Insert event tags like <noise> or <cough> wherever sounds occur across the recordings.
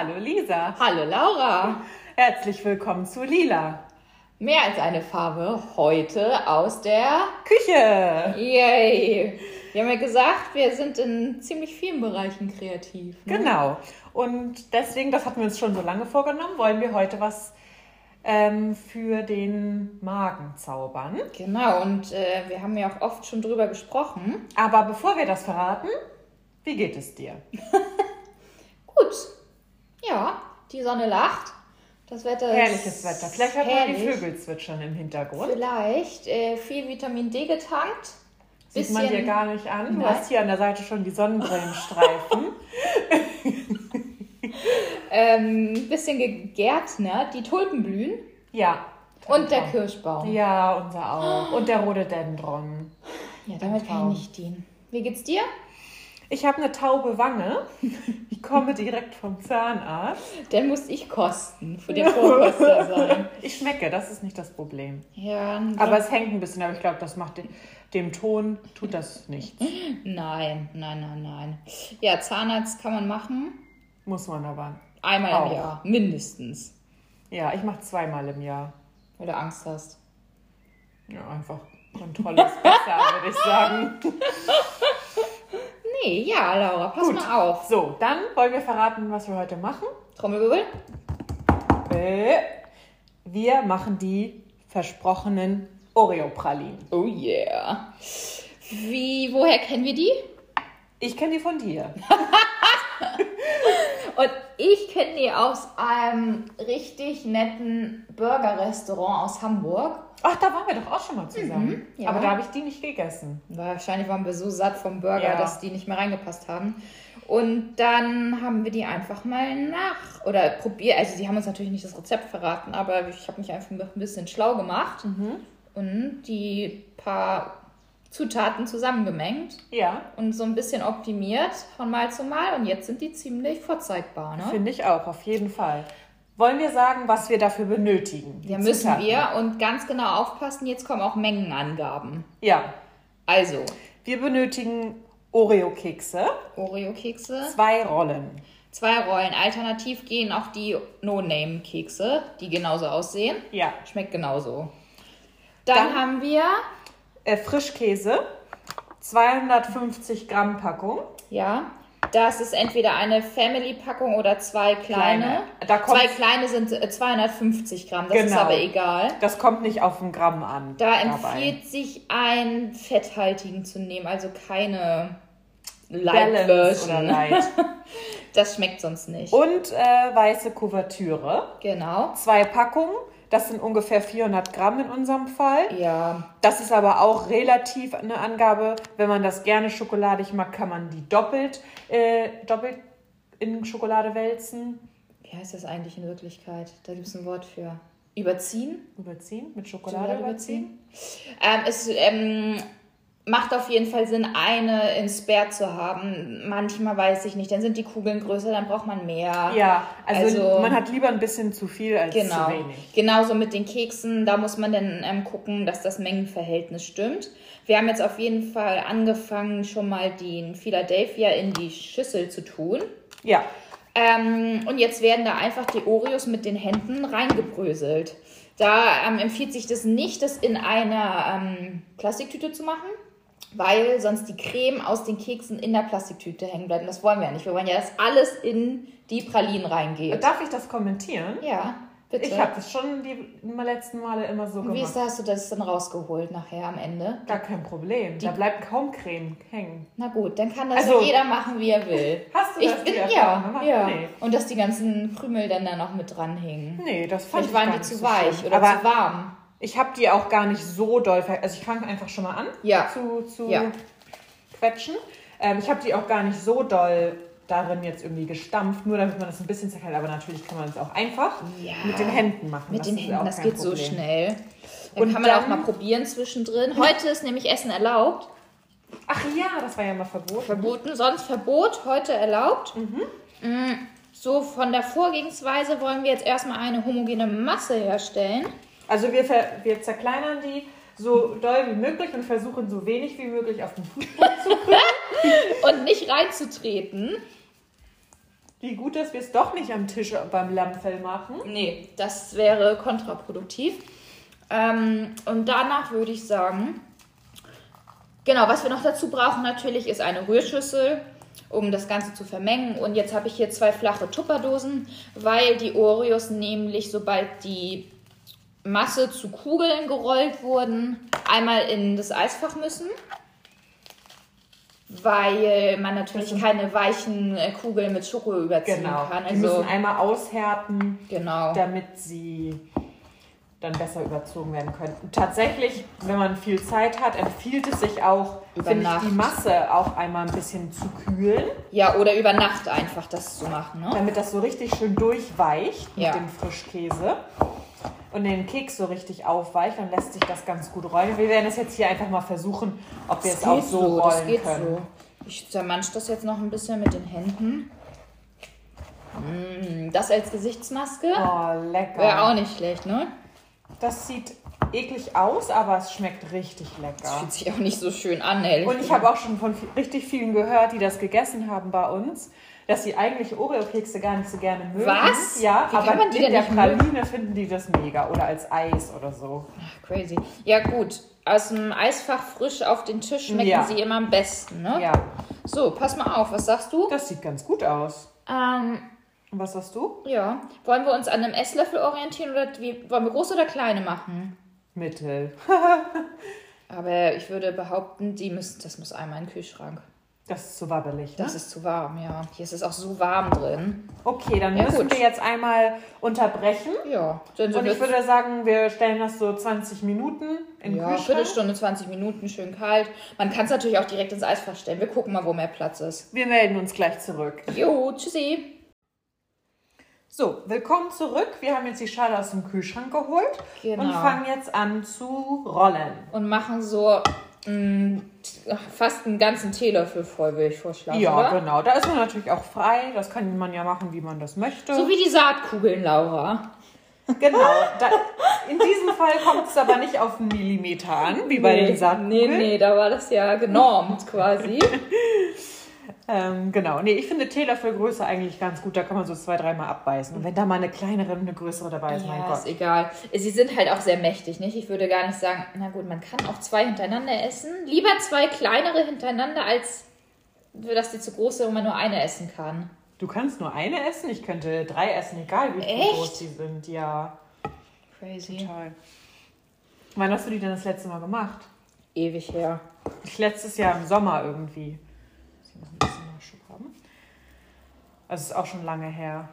Hallo Lisa. Hallo Laura. Herzlich willkommen zu Lila. Mehr als eine Farbe heute aus der Küche. Yay. Wir haben ja gesagt, wir sind in ziemlich vielen Bereichen kreativ. Ne? Genau. Und deswegen, das hatten wir uns schon so lange vorgenommen, wollen wir heute was ähm, für den Magen zaubern. Genau, und äh, wir haben ja auch oft schon drüber gesprochen. Aber bevor wir das verraten, wie geht es dir? <laughs> Gut. Ja, die Sonne lacht. Das Wetter Herrliches Wetter. Vielleicht hört man die Vögel zwitschern im Hintergrund. Vielleicht. Äh, viel Vitamin D getankt. Sieht bisschen... man dir gar nicht an. Du Nein. hast hier an der Seite schon die Sonnenbrillenstreifen. <laughs> <laughs> ähm, bisschen gegärtnert. Die Tulpen blühen. Ja. Und der Kirschbaum. Ja, unser auch. Und der Rhododendron. Ja, damit kann ich nicht dienen. Wie geht's dir? Ich habe eine taube Wange. Ich komme direkt vom Zahnarzt. Den muss ich kosten, für den Vorkoster <laughs> sein. Ich schmecke, das ist nicht das Problem. Ja. Aber es hängt ein bisschen, aber ich glaube, das macht dem, dem Ton, tut das nichts. Nein, nein, nein, nein. Ja, Zahnarzt kann man machen. Muss man aber. Einmal auch. im Jahr, mindestens. Ja, ich mache zweimal im Jahr. Weil du Angst hast. Ja, einfach Kontrolle ist besser, <laughs> würde ich sagen. Nee, ja, Laura, pass Gut. mal auf. So, dann wollen wir verraten, was wir heute machen. Trommelwirbel. Äh, wir machen die versprochenen Oreo-Pralinen. Oh yeah. Wie, woher kennen wir die? Ich kenne die von dir. <laughs> Und ich kenne die aus einem richtig netten Burger-Restaurant aus Hamburg. Ach, da waren wir doch auch schon mal zusammen. Mhm, ja. Aber da habe ich die nicht gegessen. Wahrscheinlich waren wir so satt vom Burger, ja. dass die nicht mehr reingepasst haben. Und dann haben wir die einfach mal nach oder probiert. Also, die haben uns natürlich nicht das Rezept verraten, aber ich habe mich einfach ein bisschen schlau gemacht mhm. und die paar Zutaten zusammengemengt. Ja. Und so ein bisschen optimiert von Mal zu Mal. Und jetzt sind die ziemlich vorzeigbar. Ne? Finde ich auch, auf jeden Fall. Wollen wir sagen, was wir dafür benötigen? Ja, müssen Zutaten. wir. Und ganz genau aufpassen, jetzt kommen auch Mengenangaben. Ja. Also. Wir benötigen Oreo-Kekse. Oreo-Kekse. Zwei Rollen. Zwei Rollen. Alternativ gehen auch die No-Name-Kekse, die genauso aussehen. Ja. Schmeckt genauso. Dann, Dann haben wir äh, Frischkäse, 250 Gramm Packung. Ja. Das ist entweder eine Family-Packung oder zwei kleine. kleine. zwei kleine sind 250 äh, Gramm, das genau. ist aber egal. Das kommt nicht auf ein Gramm an. Da dabei. empfiehlt sich einen fetthaltigen zu nehmen, also keine Light Version. Light. <laughs> das schmeckt sonst nicht. Und äh, weiße Kuvertüre. Genau. Zwei Packungen. Das sind ungefähr 400 Gramm in unserem Fall. Ja. Das ist aber auch relativ eine Angabe. Wenn man das gerne schokoladig mag, kann man die doppelt, äh, doppelt in Schokolade wälzen. Wie heißt das eigentlich in Wirklichkeit? Da gibt es ein Wort für. Überziehen? Überziehen? Mit Schokolade, Schokolade überziehen? überziehen? Ähm, es, ähm, macht auf jeden Fall Sinn, eine in Spare zu haben. Manchmal weiß ich nicht, dann sind die Kugeln größer, dann braucht man mehr. Ja, also, also man hat lieber ein bisschen zu viel als genau, zu wenig. Genauso mit den Keksen, da muss man dann ähm, gucken, dass das Mengenverhältnis stimmt. Wir haben jetzt auf jeden Fall angefangen, schon mal den Philadelphia in die Schüssel zu tun. Ja. Ähm, und jetzt werden da einfach die Oreos mit den Händen reingebröselt. Da ähm, empfiehlt sich das nicht, das in einer ähm, Plastiktüte zu machen weil sonst die Creme aus den Keksen in der Plastiktüte hängen bleibt. Und das wollen wir ja nicht. Wir wollen ja, dass alles in die Pralinen reingeht. Darf ich das kommentieren? Ja, bitte. Ich habe das schon die letzten Male immer so gemacht. Wie ist, hast du das dann rausgeholt nachher am Ende? Gar kein Problem. Die da bleibt kaum Creme hängen. Na gut, dann kann das also, jeder machen, wie er will. <laughs> Hast du das ich bin, ja, gemacht? ja. Nee. Und dass die ganzen Krümel dann da noch mit dranhängen. Nee, das fand Vielleicht ich waren die zu weich schlimm. oder Aber zu warm. Ich habe die auch gar nicht so doll, also ich fange einfach schon mal an ja. zu, zu ja. quetschen. Ähm, ich habe die auch gar nicht so doll darin jetzt irgendwie gestampft, nur damit man das ein bisschen zerklärt. Aber natürlich kann man es auch einfach ja. mit den Händen machen. Mit das den Händen, das geht Problem. so schnell. Dann Und kann man dann, auch mal probieren zwischendrin. Heute ist nämlich Essen erlaubt. Ach ja, das war ja mal verboten. Verboten, sonst Verbot, heute erlaubt. Mhm. Mm, so, von der Vorgehensweise wollen wir jetzt erstmal eine homogene Masse herstellen. Also wir, wir zerkleinern die so doll wie möglich und versuchen so wenig wie möglich auf den Fußboden zu kriegen. <laughs> und nicht reinzutreten. Wie gut, dass wir es doch nicht am Tisch beim Lammfell machen. Nee, das wäre kontraproduktiv. Ähm, und danach würde ich sagen, genau, was wir noch dazu brauchen natürlich ist eine Rührschüssel, um das Ganze zu vermengen. Und jetzt habe ich hier zwei flache Tupperdosen, weil die Oreos nämlich, sobald die Masse zu Kugeln gerollt wurden, einmal in das Eisfach müssen. Weil man natürlich keine weichen äh, Kugeln mit Schoko überziehen Genau. kann. Die Also, müssen einmal aushärten, genau. damit sie dann besser überzogen werden können. Tatsächlich, wenn man viel Zeit hat, empfiehlt es sich auch, Über finde ich, Nacht. die Masse auch einmal ein bisschen zu kühlen, Ja, oder über Nacht einfach das zu machen. Ne? damit das so richtig schön durchweicht mit Ja. dem Frischkäse. Und den Keks so richtig aufweicht, dann lässt sich das ganz gut rollen. Wir werden es jetzt hier einfach mal versuchen, ob wir es auch so, rollen das geht können. so. Ich zermansch das jetzt noch ein bisschen mit den Händen. Mm, Das als Gesichtsmaske Oh, lecker. wäre auch nicht schlecht, ne? Das sieht eklig aus, aber es schmeckt richtig lecker. Fühlt sich auch nicht so schön an, ehrlich. Und ich habe auch schon von richtig vielen gehört, die das gegessen haben bei uns, dass sie eigentlich Oreo-Kekse gar nicht so gerne mögen. Was? Ja, Wie kann aber man die in denn der nicht mögen? Praline finden die das mega oder als Eis oder so. Ach, crazy. Ja, gut. Aus dem Eisfach frisch auf den Tisch schmecken Ja. sie immer am besten, ne? Ja, So, pass mal auf, was sagst du? das sieht ganz gut aus. Ähm, Und was sagst du? ja. Wollen wir uns an einem Esslöffel orientieren oder wie, wollen wir große oder kleine machen? Mittel. <laughs> Aber ich würde behaupten, die müssen, das muss einmal in den Kühlschrank. Das ist zu wabbelig, ne? Das ist zu warm, ja. Hier ist es auch so warm drin. Okay, dann Ja, müssen gut. wir jetzt einmal unterbrechen. Ja, dann Und ich würde sagen, wir stellen das so 20 Minuten in ja, Kühlschrank. Viertelstunde, 20 Minuten, schön kalt. Man kann es natürlich auch direkt ins Eisfach stellen. Wir gucken mal, wo mehr Platz ist. Wir melden uns gleich zurück. Jo, tschüssi. So, willkommen zurück. Wir haben jetzt die Schale aus dem Kühlschrank geholt Genau. und fangen jetzt an zu rollen. Und machen so fast einen ganzen Teelöffel voll, würde ich vorschlagen. Ja, oder? genau. Da ist man natürlich auch frei. Das kann man ja machen, wie man das möchte. So wie die Saatkugeln, Laura. genau. Da, in diesem Fall kommt es aber nicht auf einen Millimeter an, wie bei den Saatkugeln. Nee, nee, da war das ja genormt quasi. <laughs> Ähm, genau. Nee, ich finde Teelöffelgröße eigentlich ganz gut. Da kann man so zwei, dreimal abbeißen. Und wenn da mal eine kleinere und eine größere dabei ist, mein Ja, Gott. ist egal. Sie sind halt auch sehr mächtig, nicht? Ich würde gar nicht sagen, na gut, man kann auch zwei hintereinander essen. Lieber zwei kleinere hintereinander, als dass die zu groß sind und man nur eine essen kann. Du kannst nur eine essen. Ich könnte drei essen, egal wie Echt? groß die sind. Ja, Crazy. toll. Wann hast du die denn das letzte Mal gemacht? Ewig her. Ich letztes Jahr im Sommer irgendwie. Nachschub haben. Also es ist auch schon lange her.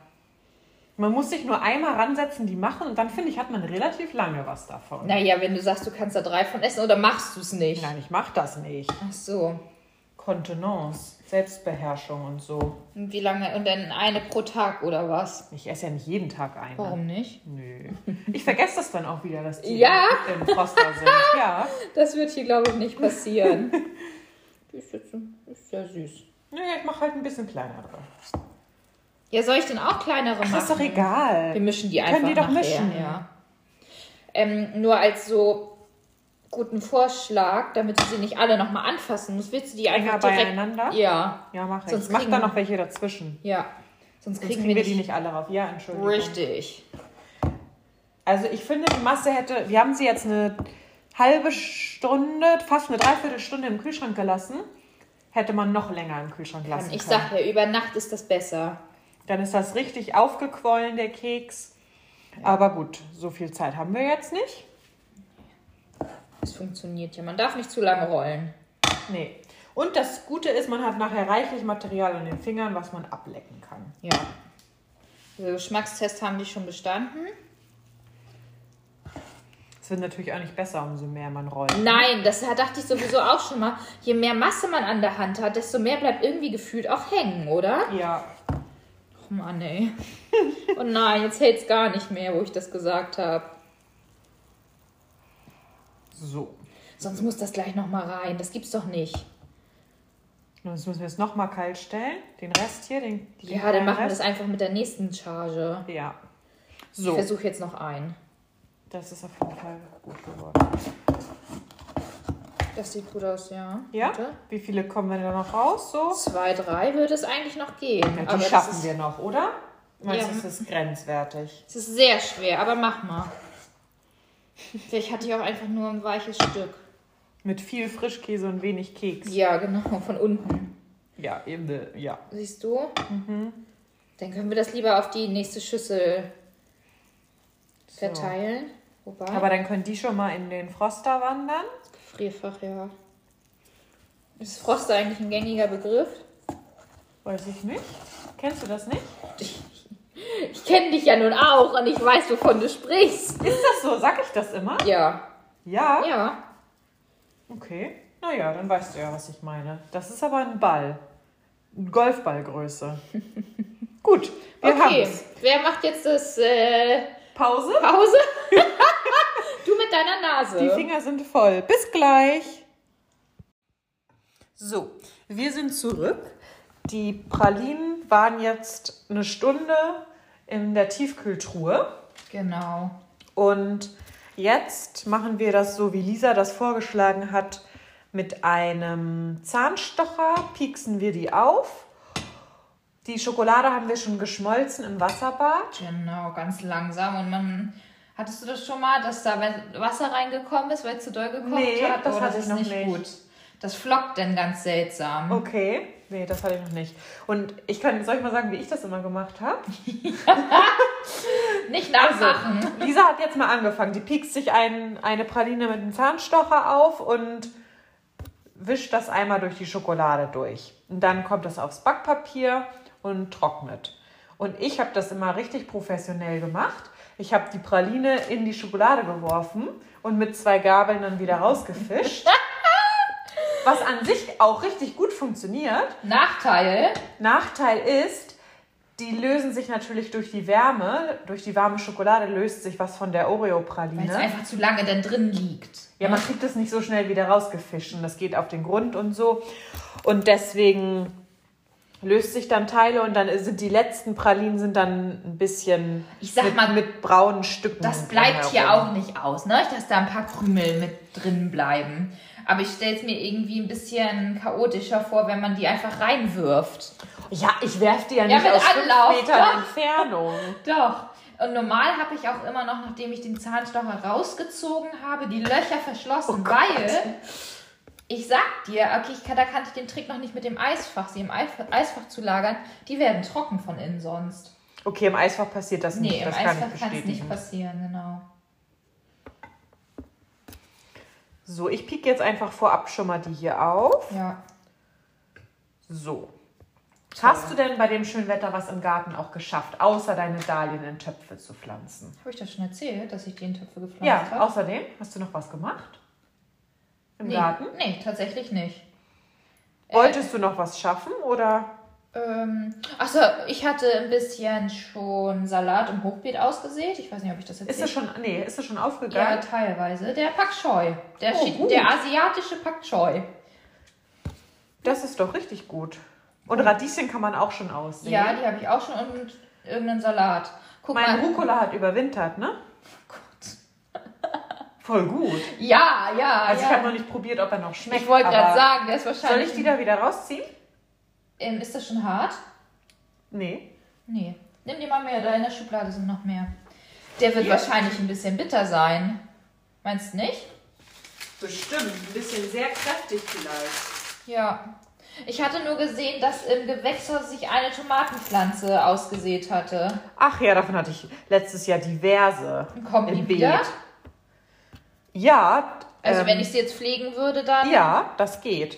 Man muss sich nur einmal ransetzen, die machen und dann finde ich, hat man relativ lange was davon. Naja, wenn du sagst, du kannst da drei von essen oder machst du es nicht? Nein, ich mache das nicht. Ach so. Kontenance, Selbstbeherrschung und so. Und wie lange? Und dann eine pro Tag oder was? Ich esse ja nicht jeden Tag eine. Warum nicht? Nö. Ich vergesse das dann auch wieder, dass die Ja? im Froster sind. Ja. <laughs> Das wird hier, glaube ich, nicht passieren. <laughs> die ist jetzt ist sehr süß. Nö, ich mache halt ein bisschen kleinere. Ja, soll ich denn auch kleinere machen? Das ist doch egal. Wir mischen die Wir einfach können die doch nachher, mischen. ja. Ähm, nur als so guten Vorschlag, damit du sie nicht alle nochmal anfassen musst, willst du die einfach Enger direkt... beieinander? Ja, Ja, mach ich. Sonst mach kriegen- da noch welche dazwischen. ja. Sonst Sonst kriegen, kriegen wir die nicht alle rauf. Ja, Entschuldigung. Richtig. Also ich finde, die Masse hätte, wir haben sie jetzt eine halbe Stunde, fast eine Dreiviertelstunde im Kühlschrank gelassen. Hätte man noch länger im Kühlschrank lassen Ich können. sag ja, über Nacht ist das besser. Dann ist das richtig aufgequollen, der Keks. Aber gut, so viel Zeit haben wir jetzt nicht. Es funktioniert ja. Man darf nicht zu lange rollen. Nee. Und das Gute ist, man hat nachher reichlich Material an den Fingern, was man ablecken kann. Ja. Der Geschmackstest haben die schon bestanden. Es wird natürlich auch nicht besser, umso mehr man rollt. Nein, das dachte ich sowieso auch schon mal. Je mehr Masse man an der Hand hat, desto mehr bleibt irgendwie gefühlt auch hängen, oder? Ja. Oh Mann, ey. Oh nein, jetzt hält's gar nicht mehr, wo ich das gesagt habe. So. Sonst muss das gleich nochmal rein. Das gibt's doch nicht. Und Jetzt müssen wir es nochmal kalt stellen. Den Rest hier, den, den Ja, dann machen wir das einfach mit der nächsten Charge. Ja. Ich So. versuche jetzt noch einen. Das ist auf jeden Fall gut geworden. Das sieht gut aus, ja. Ja? Warte. Wie viele kommen wir da noch raus? So? Zwei, drei würde es eigentlich noch gehen. Ja, die aber das schaffen wir noch, oder? Meinst Ja. du, das ist grenzwertig? Es ist sehr schwer, aber mach mal. Vielleicht hatte ich auch einfach nur ein weiches Stück. Mit viel Frischkäse und wenig Keks. Ja, genau, von unten. Ja, eben, ja. Siehst du? Dann können wir das lieber auf die nächste Schüssel verteilen. Wobei, Aber dann können die schon mal in den Froster wandern. Gefrierfach, ja. Ist Froster eigentlich ein gängiger Begriff? Weiß ich nicht. Kennst du das nicht? <laughs> Ich kenne dich ja nun auch und ich weiß, wovon du sprichst. Ist das so? Sag ich das immer? Ja. Ja. Ja. Okay. Naja, dann weißt du ja, was ich meine. Das ist aber ein Ball. Golfballgröße. <laughs> Gut, wir haben Okay. es. Wer macht jetzt das äh, Pause. Pause? <laughs> du mit deiner Nase. Die Finger sind voll. Bis gleich. So, wir sind zurück. Die Pralinen waren jetzt eine Stunde in der Tiefkühltruhe. Genau. Und jetzt machen wir das so, wie Lisa das vorgeschlagen hat. Mit einem Zahnstocher pieksen wir die auf. Die Schokolade haben wir schon geschmolzen im Wasserbad. Genau, ganz langsam. Und man. Hattest du das schon mal, dass da Wasser reingekommen ist, weil es zu doll gekocht Nee, hat? das Oh, hatte ich noch nicht. gut. Das flockt dann ganz seltsam. Okay, nee, das hatte ich noch nicht. Und ich kann, soll ich mal sagen, wie ich das immer gemacht habe? <laughs> Nicht nachmachen. Lisa hat jetzt mal angefangen. Die piekst sich ein, eine Praline mit einem Zahnstocher auf und wischt das einmal durch die Schokolade durch. Und dann kommt das aufs Backpapier und trocknet. Und ich habe das immer richtig professionell gemacht. Ich habe die Praline in die Schokolade geworfen und mit zwei Gabeln dann wieder rausgefischt. <laughs> Was an sich auch richtig gut funktioniert. Nachteil. Nachteil ist, die lösen sich natürlich durch die Wärme. Durch die warme Schokolade löst sich was von der Weil es Oreo-Praline. einfach zu lange dann drin liegt. Ja, man kriegt es nicht so schnell wieder rausgefischt und das geht auf den Grund und so. Und deswegen löst sich dann Teile und dann sind die letzten Pralinen sind dann ein bisschen Ich sag mit, mal, mit braunen Stücken. Das bleibt hier auch nicht aus, ne? Dass da ein paar Krümel mit drin bleiben. Aber ich stelle es mir irgendwie ein bisschen chaotischer vor, wenn man die einfach reinwirft. Ja, ich werf die ja Ja, nicht mit aus fünf Anlauf, Metern doch. Entfernung. <laughs> Doch. Und normal habe ich auch immer noch, nachdem ich den Zahnstocher rausgezogen habe, die Löcher verschlossen, Oh weil ich sag dir, okay, ich kann, da kannte ich den Trick noch nicht mit dem Eisfach, sie im Eisfach zu lagern. Die werden trocken von innen sonst. Okay, im Eisfach passiert das nicht. Nee, im Eisfach kann es nicht passieren, genau. So, ich pieke jetzt einfach vorab schon mal die hier auf. Ja. So. Hast du denn bei dem schönen Wetter was im Garten auch geschafft, außer deine Dahlien in Töpfe zu pflanzen? Habe ich das schon erzählt, dass ich die in Töpfe gepflanzt Ja, habe? außerdem, hast du noch was gemacht? Im nee, Garten? Nee, tatsächlich nicht. Wolltest du noch was schaffen oder? Ähm, achso, ich hatte ein bisschen schon Salat im Hochbeet ausgesät. Ich weiß nicht, ob ich das Ist erzählt es schon, nee, ist es schon Ja, aufgegangen? teilweise. Der Pak Choi. Der, Oh, der asiatische Pak Choi. Das ist doch richtig gut. Und Radieschen kann man auch schon aussehen. Ja, die habe ich auch schon und irgendeinen Salat. Guck mein mal. Rucola hat überwintert, ne? Voll gut. Ja, ja, Also ich ja. habe noch nicht probiert, ob er noch schmeckt. ich wollte gerade sagen, der ist Soll wahrscheinlich. ich die da wieder rausziehen? ähm, ist das schon hart? Nee. Nee. Nimm die mal mehr, da in der Schublade sind noch mehr. Der wird Hier? wahrscheinlich ein bisschen bitter sein. Meinst du nicht? Bestimmt. Ein bisschen sehr kräftig vielleicht. Ja. Ich hatte nur gesehen, dass im Gewächshaus sich eine Tomatenpflanze ausgesät hatte. Ach ja, davon hatte ich letztes Jahr diverse Kommt im die Beet. wieder? Ja. Also ähm, wenn ich sie jetzt pflegen würde, dann... Ja, das geht.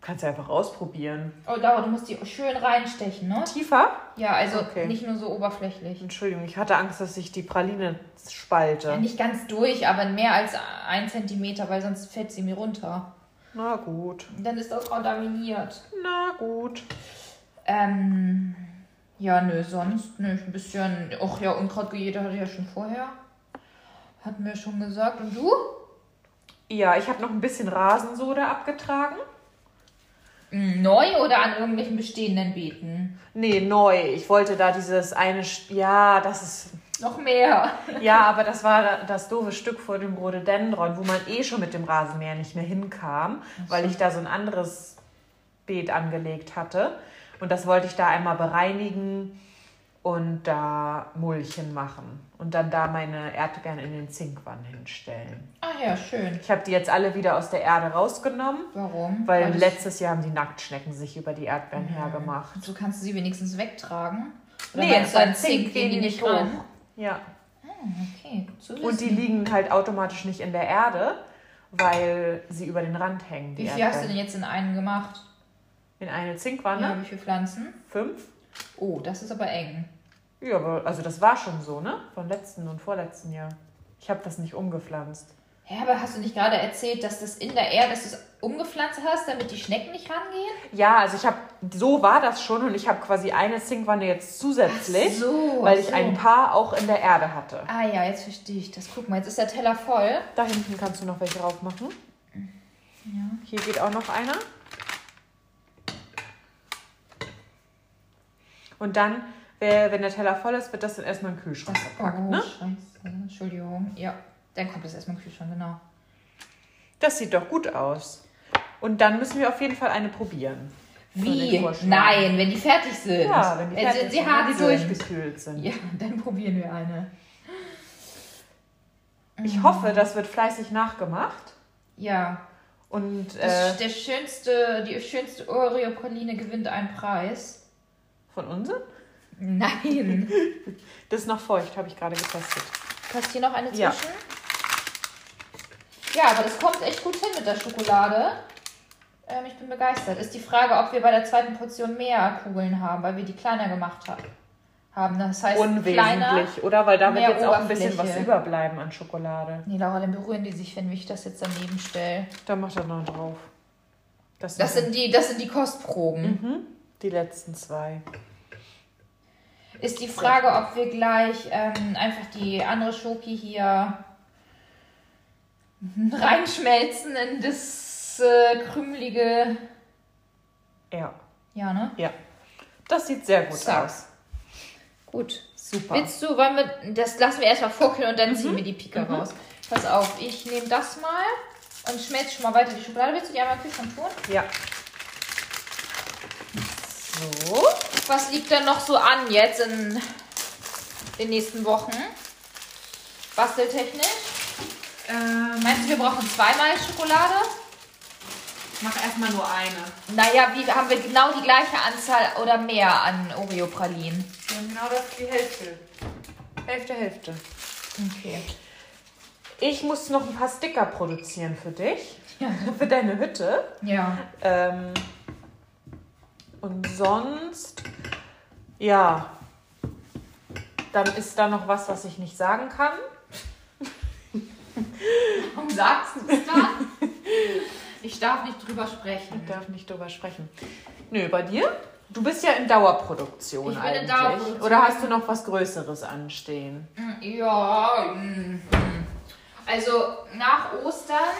Kannst du einfach ausprobieren. Oh, Laura, du musst die schön reinstechen, ne? Tiefer? Ja, also Okay. nicht nur so oberflächlich. Entschuldigung, ich hatte Angst, dass ich die Praline spalte. Ja, nicht ganz durch, aber mehr als ein Zentimeter, weil sonst fällt sie mir runter. Na gut. Dann ist das kontaminiert. Na gut. Ähm, ja, nö, sonst, nö, ein bisschen, ach ja, Unkraut gejätet hatte ich ja schon vorher. Hatten wir schon gesagt. Und du? Ja, ich habe noch ein bisschen Rasensoda abgetragen. Hm, Neu oder an irgendwelchen bestehenden Beeten? Nee, neu. Ich wollte da dieses eine. Sch- Ja, das ist. Noch mehr. Ja, aber das war das doofe Stück vor dem Rhododendron, wo man eh schon mit dem Rasenmäher nicht mehr hinkam, weil ich da so ein anderes Beet angelegt hatte. Und das wollte ich da einmal bereinigen und da Mulchen machen. Und dann da meine Erdbeeren in den Zinkwann hinstellen. Ach ja, schön. Ich habe die jetzt alle wieder aus der Erde rausgenommen, Warum? weil das- letztes Jahr haben die Nacktschnecken sich über die Erdbeeren hergemacht. So kannst du sie wenigstens wegtragen. Oder Nee, beim Zink gehen die nicht hoch. Ja. Okay, zu wissen. Und die liegen halt automatisch nicht in der Erde, weil sie über den Rand hängen. Wie viel hast du denn jetzt in einen gemacht? In eine Ja, Zinkwanne? wie viele Pflanzen? Fünf? Oh, das ist aber eng. Ja, aber also das war schon so, ne? Von letzten und vorletzten Jahr. Ich habe das nicht umgepflanzt. Ja, aber hast du nicht gerade erzählt, dass das in der Erde, dass du es umgepflanzt hast, damit die Schnecken nicht rangehen? Ja, also ich habe, so war das schon und ich habe quasi eine Zinkwanne jetzt zusätzlich, Ach so, weil ich so. ein paar auch in der Erde hatte. Ah ja, jetzt verstehe ich das. Guck mal, jetzt ist der Teller voll. Da hinten kannst du noch welche drauf machen. Hier geht auch noch einer. Und dann, wenn der Teller voll ist, wird das dann erstmal in den Kühlschrank gepackt. oh, Ne? scheiße. Entschuldigung. Ja, dann kommt das erstmal im Kühlschrank, genau. Das sieht doch gut aus. Und dann müssen wir auf jeden Fall eine probieren. Den Wie? Nein, wenn die fertig sind. Ja, wenn die fertig sind, sie sind, hart wenn die durchgekühlt sind. Ja, dann probieren wir eine. Ich hoffe, das wird fleißig nachgemacht. Ja. Und Das, äh, der schönste, die schönste Oreo-Praline gewinnt einen Preis. von uns? Nein. <laughs> Das ist noch feucht, habe ich gerade getestet. Passt hier noch eine zwischen? Ja. Ja, aber das kommt echt gut hin mit der Schokolade. Ähm, ich bin begeistert. Ist die Frage, ob wir bei der zweiten Portion mehr Kugeln haben, weil wir die kleiner gemacht haben. haben. Das heißt, kleiner. Unwesentlich, oder? Weil damit jetzt auch ein bisschen was überbleiben an Schokolade. Nee, Laura, dann berühren die sich, wenn ich das jetzt daneben stelle. Da macht er noch drauf. Das, Das sind die, das sind die Kostproben. mhm, die letzten zwei. Ist die Frage, ob wir gleich ähm, einfach die andere Schoki hier <laughs> reinschmelzen in das äh, krümelige. Ja. Ja, ne? Ja. Das sieht sehr gut So. aus. Gut. Super. Willst du, wollen wir, das lassen wir erstmal vorkühlen und dann ziehen wir die Pika Mhm. raus. Pass auf, ich nehme das mal und schmelze schon mal weiter die Schokolade. Willst du die einmal Kühlschrank tun? Ja. So. Was liegt denn noch so an jetzt in den nächsten Wochen? Basteltechnisch? Ähm, Meinst du, wir brauchen zweimal Schokolade? mach erstmal nur eine. Naja, wie haben wir genau die gleiche Anzahl oder mehr an Oreo-Pralinen? Wir haben genau das die Hälfte. Hälfte, Hälfte. Okay. Ich muss noch ein paar Sticker produzieren für dich. Für deine Hütte. Ja. Ähm, und sonst, ja, dann ist da noch was, was ich nicht sagen kann. <laughs> Warum sagst du es dann? Ich darf nicht drüber sprechen. Ich darf nicht drüber sprechen. Nö, bei dir? Du bist ja in Dauerproduktion Ich eigentlich. Dauerproduktion. Oder hast du noch was Größeres anstehen? Ja, mm, mm. also nach Ostern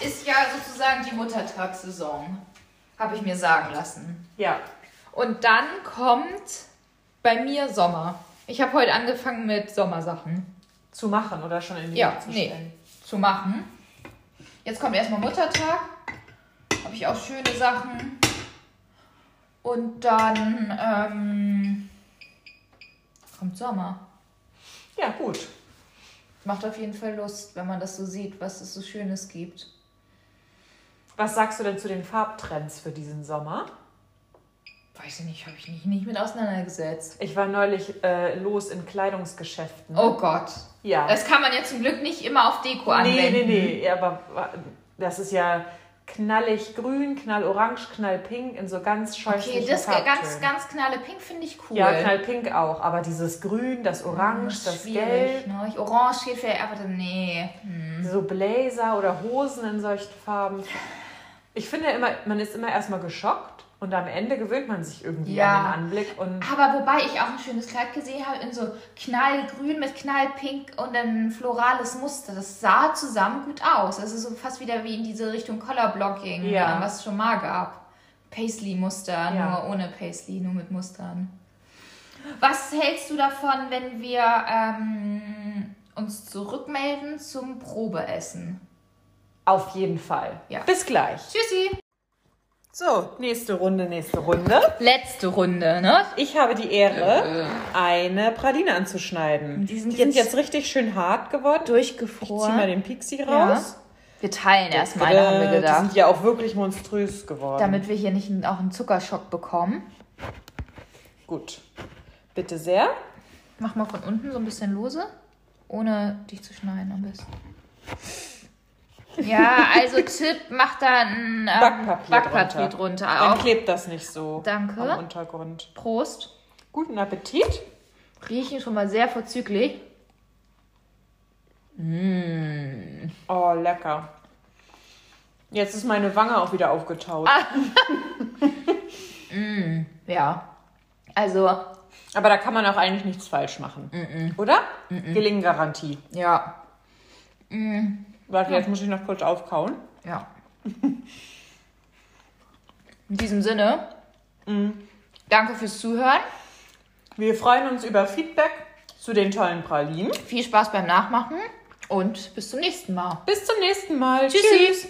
ist ja sozusagen die Muttertagssaison, habe ich mir sagen lassen. Ja. Und dann kommt bei mir Sommer. Ich habe heute angefangen mit Sommersachen Zu machen oder schon in die Ja, zu nee. stellen? zu machen. Jetzt kommt erstmal Muttertag. Habe ich auch schöne Sachen. Und dann ähm, kommt Sommer. Ja, gut. Macht auf jeden Fall Lust, wenn man das so sieht, was es so Schönes gibt. Was sagst du denn zu den Farbtrends für diesen Sommer? Weiß ich nicht, habe ich mich nicht mit auseinandergesetzt. Ich war neulich äh, los in Kleidungsgeschäften. Oh Gott. ja. Das kann man ja zum Glück nicht immer auf Deko nee, anwenden. nee, nee. Ja, aber das ist ja knallig grün, knallorange, knallpink in so ganz scheußlichen Okay, das Farbtönen. ganz, ganz knalle Pink finde ich cool. Ja, knallpink auch. Aber dieses Grün, das Orange, ist das Gelb, Ne? Ich- Orange geht vielleicht, aber nee. Hm. so Blazer oder Hosen in solchen Farben. Ich finde immer, man ist immer erstmal geschockt und am Ende gewöhnt man sich irgendwie Ja. an den Anblick. Und Aber wobei ich auch ein schönes Kleid gesehen habe in so knallgrün mit knallpink und ein florales Muster. Das sah zusammen gut aus. Das ist so fast wieder wie in diese Richtung Colorblocking, Ja. äh, was es schon mal gab. Paisley-Muster, Ja. nur ohne Paisley, nur mit Mustern. Was hältst du davon, wenn wir ähm, uns zurückmelden zum Probeessen? Auf jeden Fall. Ja. Bis gleich. Tschüssi. So, nächste Runde, nächste Runde. Letzte Runde, ne? Ich habe die Ehre, eine Praline anzuschneiden. Die sind die sind jetzt jetzt richtig schön hart geworden. Ich zieh Durchgefroren. mal den Pixie Ja. raus. Wir teilen erstmal, da haben wir Die gedacht. sind ja auch wirklich monströs geworden. Damit wir hier nicht auch einen Zuckerschock bekommen. Gut. Bitte sehr. Mach mal von unten so ein bisschen lose, ohne dich zu schneiden am besten. Ja, also Tipp, mach da ein ähm, Backpapier, Backpapier drunter. drunter. Dann Auch. klebt das nicht so Danke. am Untergrund. Prost. Guten Appetit. Riechen schon mal sehr vorzüglich. Oh, lecker. Jetzt ist meine Wange auch wieder aufgetaut. Ah. <laughs> Ja. Also, Aber da kann man auch eigentlich nichts falsch machen. Oder? Gelinggarantie. ja. Warte, jetzt muss ich noch kurz aufkauen. Ja. In diesem Sinne, danke fürs Zuhören. Wir freuen uns über Feedback zu den tollen Pralinen. Viel Spaß beim Nachmachen und bis zum nächsten Mal. Bis zum nächsten Mal. Tschüssi. Tschüss.